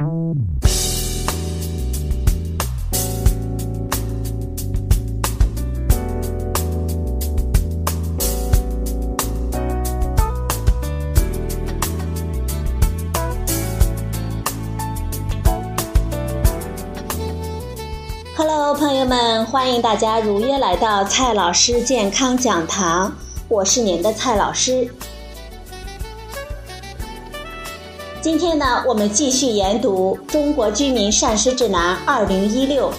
Hello，朋友们，欢迎大家如约来到蔡老师健康讲堂，我是您的蔡老师。今天呢，我们继续研读《中国居民膳食指南（二零一六）》。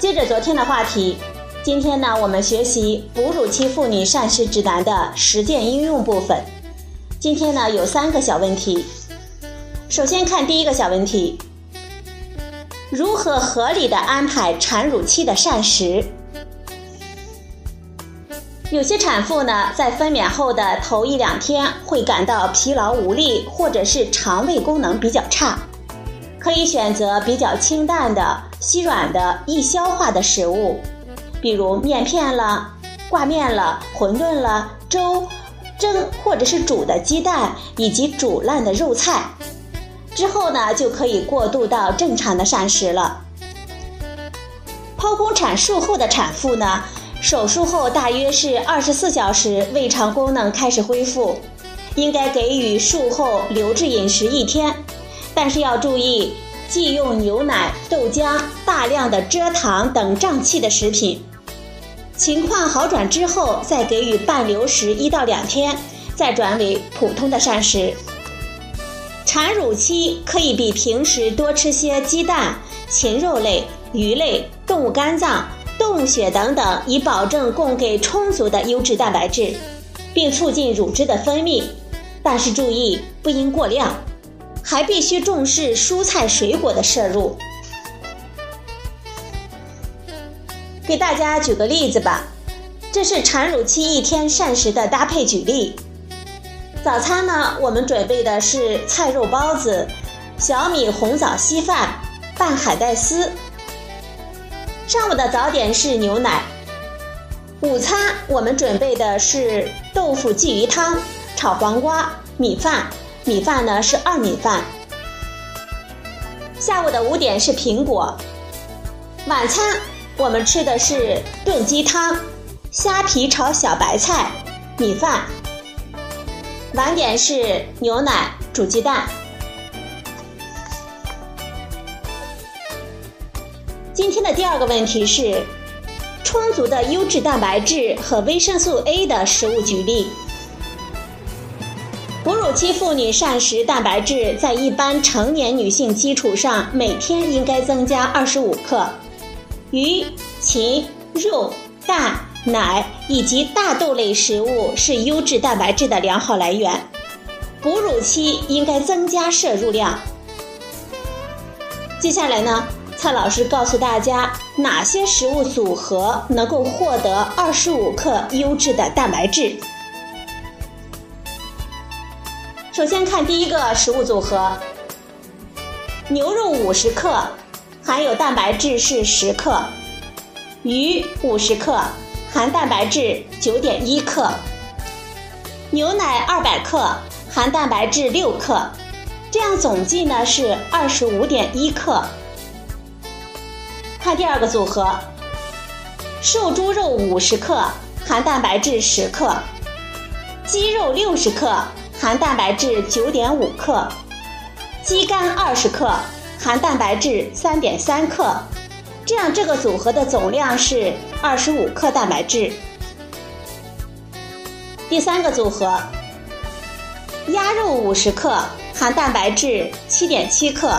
接着昨天的话题，今天呢，我们学习哺乳期妇女膳食指南的实践应用部分。今天呢，有三个小问题。首先看第一个小问题：如何合理的安排产乳期的膳食？有些产妇呢，在分娩后的头一两天会感到疲劳无力，或者是肠胃功能比较差，可以选择比较清淡的、稀软的、易消化的食物，比如面片了、挂面了、馄饨了、粥、蒸或者是煮的鸡蛋以及煮烂的肉菜。之后呢，就可以过渡到正常的膳食了。剖宫产术后的产妇呢？手术后大约是二十四小时，胃肠功能开始恢复，应该给予术后留置饮食一天，但是要注意忌用牛奶、豆浆、大量的蔗糖等胀气的食品。情况好转之后，再给予半流食一到两天，再转为普通的膳食。产乳期可以比平时多吃些鸡蛋、禽肉类、鱼类、动物肝脏。动物血等等，以保证供给充足的优质蛋白质，并促进乳汁的分泌。但是注意，不应过量，还必须重视蔬菜水果的摄入。给大家举个例子吧，这是产乳期一天膳食的搭配举例。早餐呢，我们准备的是菜肉包子、小米红枣稀饭、拌海带丝。上午的早点是牛奶，午餐我们准备的是豆腐鲫鱼汤、炒黄瓜、米饭，米饭呢是二米饭。下午的五点是苹果，晚餐我们吃的是炖鸡汤、虾皮炒小白菜、米饭。晚点是牛奶煮鸡蛋。今天的第二个问题是，充足的优质蛋白质和维生素 A 的食物举例。哺乳期妇女膳食蛋白质在一般成年女性基础上，每天应该增加二十五克。鱼、禽、肉、蛋、奶以及大豆类食物是优质蛋白质的良好来源，哺乳期应该增加摄入量。接下来呢？蔡老师告诉大家，哪些食物组合能够获得二十五克优质的蛋白质？首先看第一个食物组合：牛肉五十克，含有蛋白质是十克；鱼五十克，含蛋白质九点一克；牛奶二百克，含蛋白质六克，这样总计呢是二十五点一克。看第二个组合：瘦猪肉五十克，含蛋白质十克；鸡肉六十克，含蛋白质九点五克；鸡肝二十克，含蛋白质三点三克。这样这个组合的总量是二十五克蛋白质。第三个组合：鸭肉五十克，含蛋白质七点七克；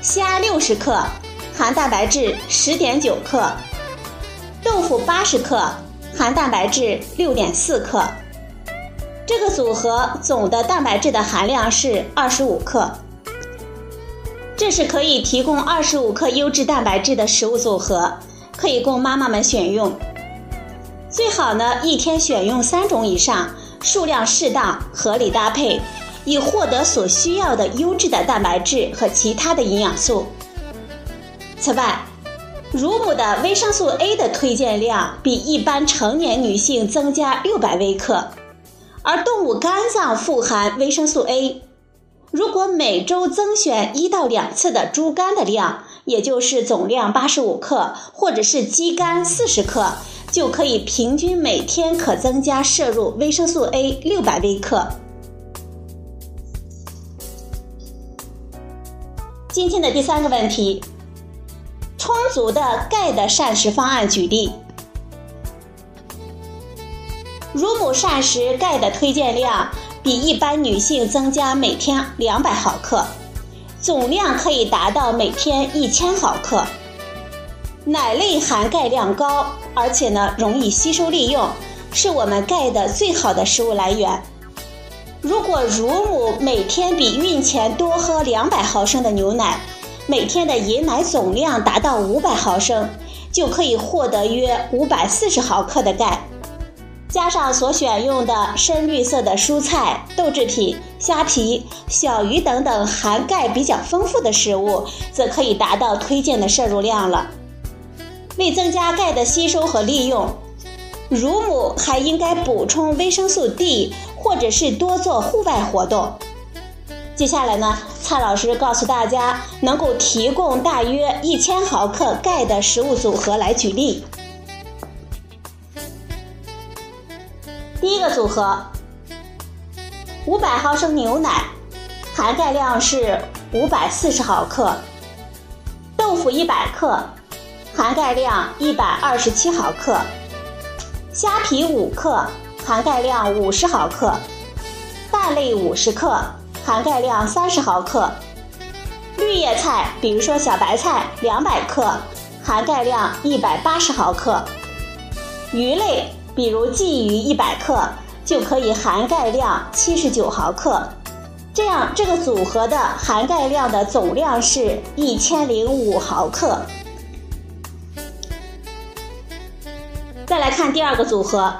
虾六十克。含蛋白质十点九克，豆腐八十克，含蛋白质六点四克。这个组合总的蛋白质的含量是二十五克。这是可以提供二十五克优质蛋白质的食物组合，可以供妈妈们选用。最好呢，一天选用三种以上，数量适当，合理搭配，以获得所需要的优质的蛋白质和其他的营养素。此外，乳母的维生素 A 的推荐量比一般成年女性增加六百微克，而动物肝脏富含维生素 A。如果每周增选一到两次的猪肝的量，也就是总量八十五克，或者是鸡肝四十克，就可以平均每天可增加摄入维生素 A 六百微克。今天的第三个问题：充足的钙的膳食方案举例。乳母膳食钙的推荐量。比一般女性增加每天两百毫克，总量可以达到每天一千毫克。奶类含钙量高，而且呢容易吸收利用，是我们钙的最好的食物来源。如果乳母每天比孕前多喝两百毫升的牛奶，每天的饮奶总量达到五百毫升，就可以获得约五百四十毫克的钙。加上所选用的深绿色的蔬菜、豆制品、虾皮、小鱼等等含钙比较丰富的食物，则可以达到推荐的摄入量了。为增加钙的吸收和利用，乳母还应该补充维生素 D，或者是多做户外活动。接下来呢，蔡老师告诉大家能够提供大约一千毫克钙的食物组合来举例。第一个组合，五百毫升牛奶，含钙量是五百四十毫克；豆腐一百克，含钙量一百二十七毫克；虾皮五克，含钙量五十毫克；蛋类五十克，含钙量三十毫克；绿叶菜，比如说小白菜两百克，含钙量一百八十毫克；鱼类。比如鲫鱼一百克就可以含钙量七十九毫克，这样这个组合的含钙量的总量是一千零五毫克。再来看第二个组合，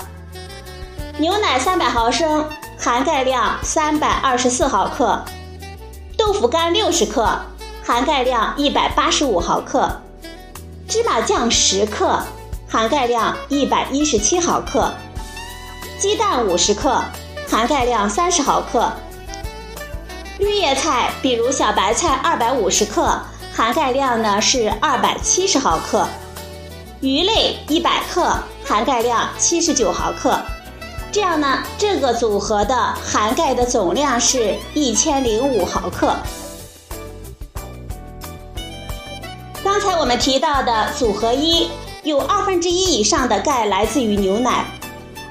牛奶三百毫升，含钙量三百二十四毫克；豆腐干六十克，含钙量一百八十五毫克；芝麻酱十克。含钙量一百一十七毫克，鸡蛋五十克，含钙量三十毫克。绿叶菜，比如小白菜二百五十克，含钙量呢是二百七十毫克。鱼类一百克，含钙量七十九毫克。这样呢，这个组合的含钙的总量是一千零五毫克。刚才我们提到的组合一。有二分之一以上的钙来自于牛奶，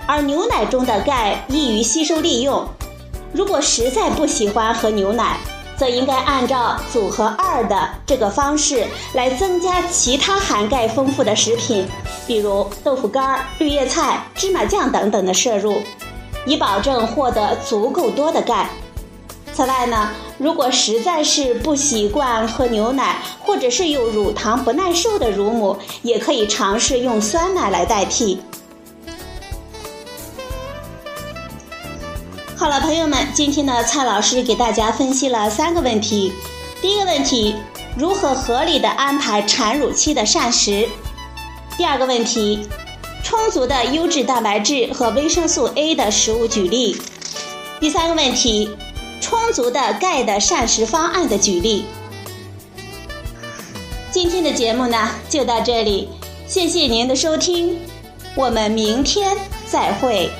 而牛奶中的钙易于吸收利用。如果实在不喜欢喝牛奶，则应该按照组合二的这个方式来增加其他含钙丰富的食品，比如豆腐干、绿叶菜、芝麻酱等等的摄入，以保证获得足够多的钙。此外呢，如果实在是不习惯喝牛奶，或者是有乳糖不耐受的乳母，也可以尝试用酸奶来代替。好了，朋友们，今天呢，蔡老师给大家分析了三个问题。第一个问题，如何合理的安排产乳期的膳食？第二个问题，充足的优质蛋白质和维生素 A 的食物举例。第三个问题。充足的钙的膳食方案的举例。今天的节目呢就到这里，谢谢您的收听，我们明天再会。